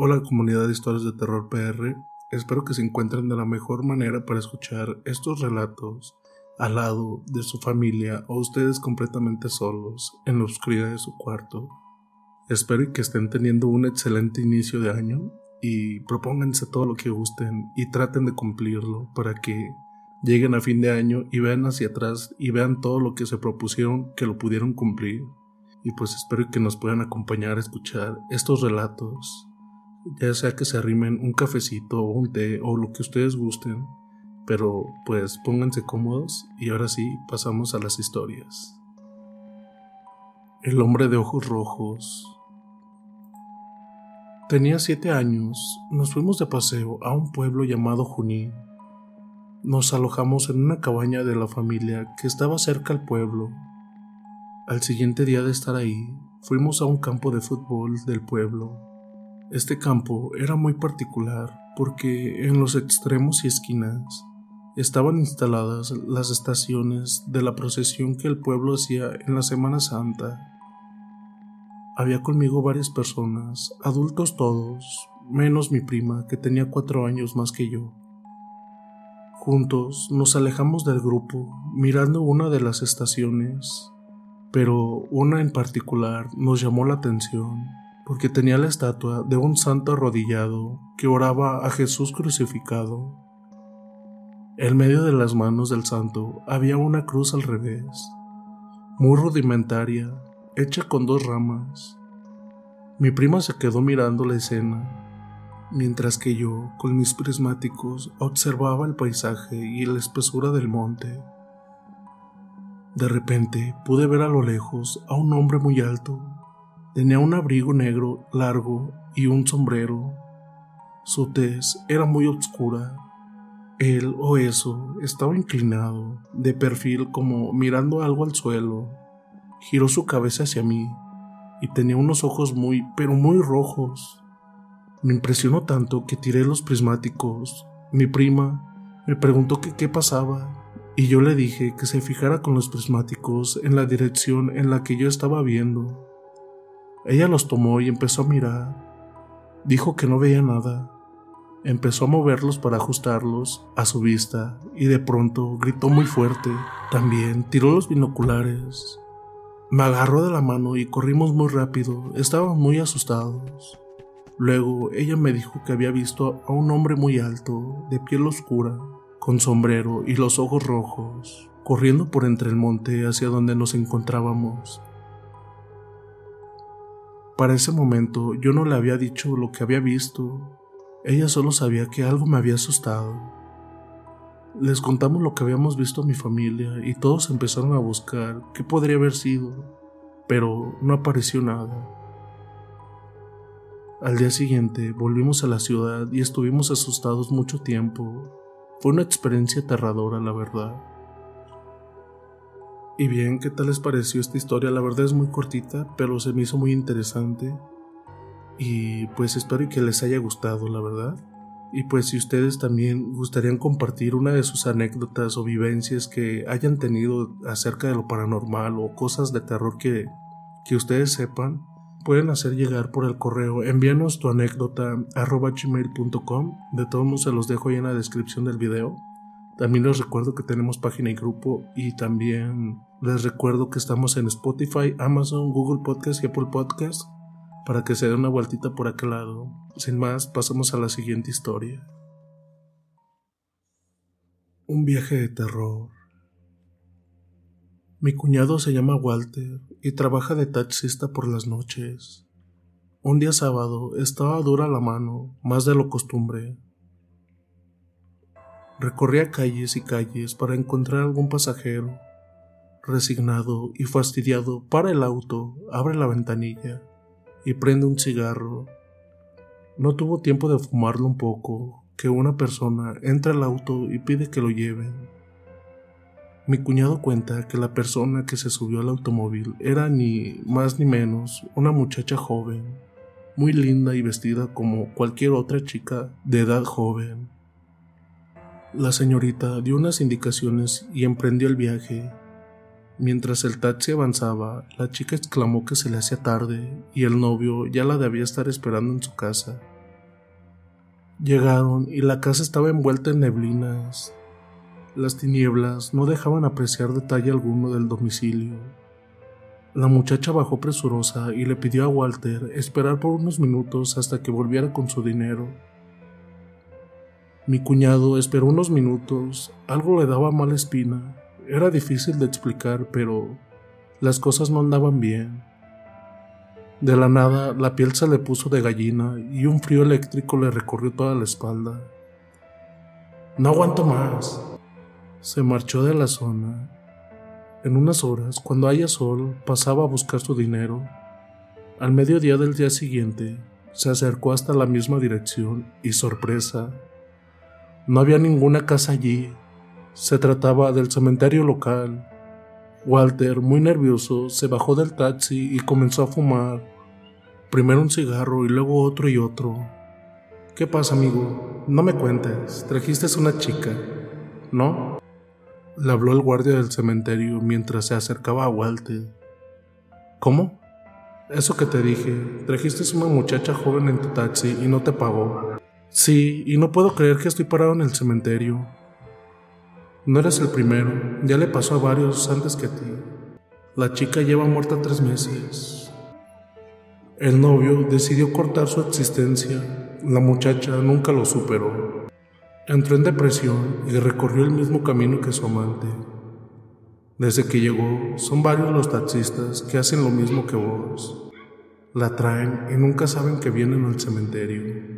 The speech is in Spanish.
Hola comunidad de historias de terror PR, espero que se encuentren de la mejor manera para escuchar estos relatos al lado de su familia o ustedes completamente solos en la oscuridad de su cuarto. Espero que estén teniendo un excelente inicio de año y propónganse todo lo que gusten y traten de cumplirlo para que lleguen a fin de año y vean hacia atrás y vean todo lo que se propusieron que lo pudieron cumplir. Y pues espero que nos puedan acompañar a escuchar estos relatos, ya sea que se arrimen un cafecito o un té o lo que ustedes gusten, pero pues pónganse cómodos y ahora sí pasamos a las historias. El hombre de ojos rojos Tenía siete años. Nos fuimos de paseo a un pueblo llamado Junín. Nos alojamos en una cabaña de la familia que estaba cerca al pueblo. Al siguiente día de estar ahí, fuimos a un campo de fútbol del pueblo. Este campo era muy particular porque en los extremos y esquinas estaban instaladas las estaciones de la procesión que el pueblo hacía en la Semana Santa. Había conmigo varias personas, adultos todos, menos mi prima, que tenía cuatro años más que yo. Juntos nos alejamos del grupo, mirando una de las estaciones, pero una en particular nos llamó la atención, porque tenía la estatua de un santo arrodillado que oraba a Jesús crucificado. En medio de las manos del santo había una cruz al revés, muy rudimentaria, hecha con dos ramas. Mi prima se quedó mirando la escena, mientras que yo, con mis prismáticos, observaba el paisaje y la espesura del monte. De repente pude ver a lo lejos a un hombre muy alto. Tenía un abrigo negro largo y un sombrero. Su tez era muy oscura. Él o eso estaba inclinado, de perfil como mirando algo al suelo giró su cabeza hacia mí y tenía unos ojos muy, pero muy rojos. Me impresionó tanto que tiré los prismáticos. Mi prima me preguntó qué pasaba y yo le dije que se fijara con los prismáticos en la dirección en la que yo estaba viendo. Ella los tomó y empezó a mirar. Dijo que no veía nada. Empezó a moverlos para ajustarlos a su vista y de pronto gritó muy fuerte. También tiró los binoculares me agarró de la mano y corrimos muy rápido, estábamos muy asustados. Luego ella me dijo que había visto a un hombre muy alto, de piel oscura, con sombrero y los ojos rojos, corriendo por entre el monte hacia donde nos encontrábamos. Para ese momento yo no le había dicho lo que había visto. Ella solo sabía que algo me había asustado. Les contamos lo que habíamos visto a mi familia y todos empezaron a buscar qué podría haber sido, pero no apareció nada. Al día siguiente volvimos a la ciudad y estuvimos asustados mucho tiempo. Fue una experiencia aterradora, la verdad. Y bien, ¿qué tal les pareció esta historia? La verdad es muy cortita, pero se me hizo muy interesante. Y pues espero que les haya gustado, la verdad. Y pues si ustedes también gustarían compartir una de sus anécdotas o vivencias que hayan tenido acerca de lo paranormal o cosas de terror que, que ustedes sepan, pueden hacer llegar por el correo. Envíanos tu anécdota arroba gmail.com. De todos modos se los dejo ahí en la descripción del video. También les recuerdo que tenemos página y grupo y también les recuerdo que estamos en Spotify, Amazon, Google Podcast y Apple Podcast para que se dé una vueltita por aquel lado. Sin más, pasamos a la siguiente historia. Un viaje de terror. Mi cuñado se llama Walter y trabaja de taxista por las noches. Un día sábado estaba dura la mano, más de lo costumbre, Recorría calles y calles para encontrar algún pasajero. Resignado y fastidiado, para el auto, abre la ventanilla y prende un cigarro. No tuvo tiempo de fumarlo un poco, que una persona entra al auto y pide que lo lleven. Mi cuñado cuenta que la persona que se subió al automóvil era ni más ni menos una muchacha joven, muy linda y vestida como cualquier otra chica de edad joven. La señorita dio unas indicaciones y emprendió el viaje. Mientras el taxi avanzaba, la chica exclamó que se le hacía tarde y el novio ya la debía estar esperando en su casa. Llegaron y la casa estaba envuelta en neblinas. Las tinieblas no dejaban apreciar detalle alguno del domicilio. La muchacha bajó presurosa y le pidió a Walter esperar por unos minutos hasta que volviera con su dinero. Mi cuñado esperó unos minutos, algo le daba mala espina. Era difícil de explicar, pero las cosas no andaban bien. De la nada, la piel se le puso de gallina y un frío eléctrico le recorrió toda la espalda. No aguanto más. Se marchó de la zona. En unas horas, cuando haya sol, pasaba a buscar su dinero. Al mediodía del día siguiente, se acercó hasta la misma dirección y sorpresa, no había ninguna casa allí. Se trataba del cementerio local. Walter, muy nervioso, se bajó del taxi y comenzó a fumar. Primero un cigarro y luego otro y otro. ¿Qué pasa, amigo? No me cuentes. Trajiste una chica, ¿no? Le habló el guardia del cementerio mientras se acercaba a Walter. ¿Cómo? Eso que te dije. Trajiste una muchacha joven en tu taxi y no te pagó. Sí, y no puedo creer que estoy parado en el cementerio. No eres el primero, ya le pasó a varios antes que a ti. La chica lleva muerta tres meses. El novio decidió cortar su existencia. La muchacha nunca lo superó. Entró en depresión y recorrió el mismo camino que su amante. Desde que llegó, son varios los taxistas que hacen lo mismo que vos. La traen y nunca saben que vienen al cementerio.